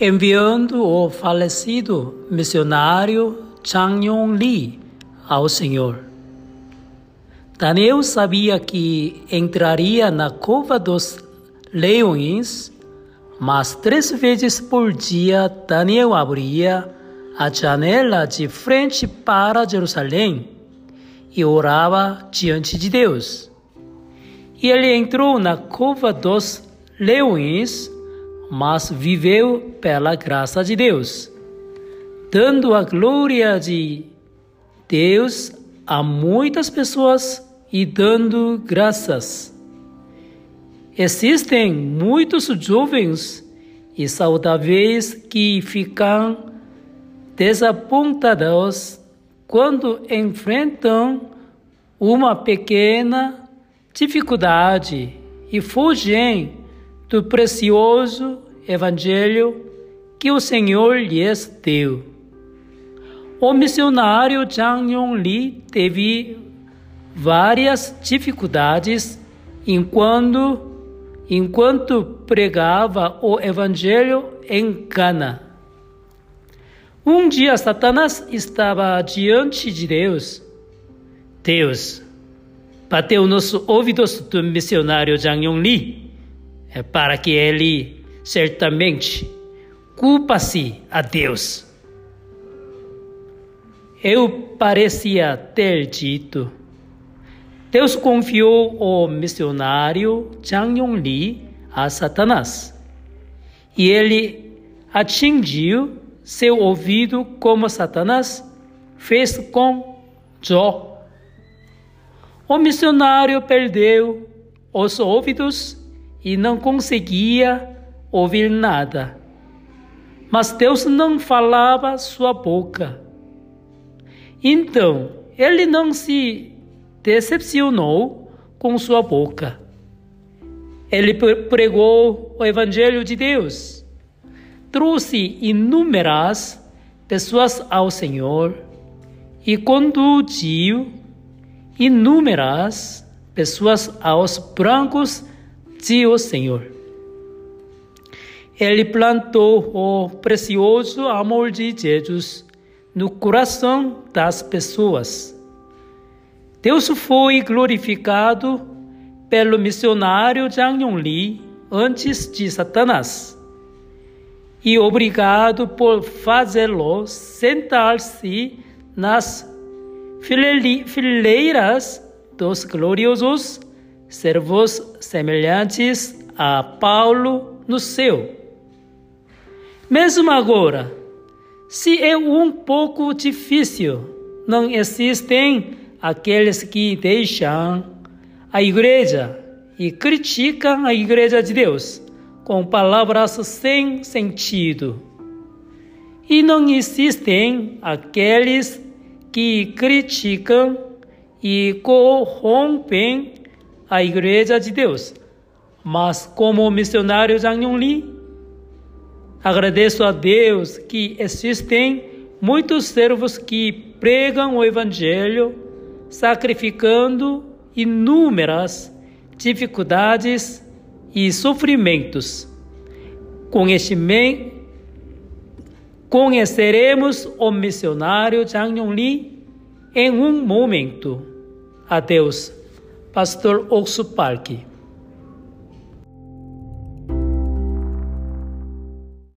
enviando o falecido missionário Chang Yong Li ao Senhor. Daniel sabia que entraria na cova dos leões, mas três vezes por dia Daniel abria a janela de frente para Jerusalém e orava diante de Deus. E ele entrou na cova dos leões, mas viveu pela graça de Deus, dando a glória de Deus a muitas pessoas e dando graças. Existem muitos jovens e saudáveis que ficam desapontados quando enfrentam uma pequena dificuldade e fugem do precioso Evangelho que o Senhor lhes deu. O missionário Zhang Yongli teve várias dificuldades enquanto, enquanto pregava o Evangelho em Cana. Um dia Satanás estava diante de Deus. Deus bateu nos ouvidos do missionário Zhang Yongli é para que ele certamente culpa-se a Deus. Eu parecia ter dito. Deus confiou o missionário Zhang Yongli a Satanás. E ele atingiu seu ouvido como Satanás fez com Jó. O missionário perdeu os ouvidos e não conseguia ouvir nada. Mas Deus não falava sua boca. Então, ele não se decepcionou com sua boca. Ele pregou o Evangelho de Deus, trouxe inúmeras pessoas ao Senhor e conduziu inúmeras pessoas aos brancos de o Senhor. Ele plantou o precioso amor de Jesus no coração das pessoas. Deus foi glorificado pelo missionário Zhang Yongli antes de Satanás. E obrigado por fazê-lo sentar-se nas fileiras dos gloriosos servos semelhantes a Paulo no céu. Mesmo agora, se é um pouco difícil, não existem aqueles que deixam a igreja e criticam a igreja de Deus com palavras sem sentido. E não existem aqueles que criticam e corrompem a igreja de Deus. Mas como missionário Zhang Yongli, Agradeço a Deus que existem muitos servos que pregam o Evangelho, sacrificando inúmeras dificuldades e sofrimentos. Conheceremos o missionário Zhang Yongli em um momento. Adeus, Pastor Oxo Parque.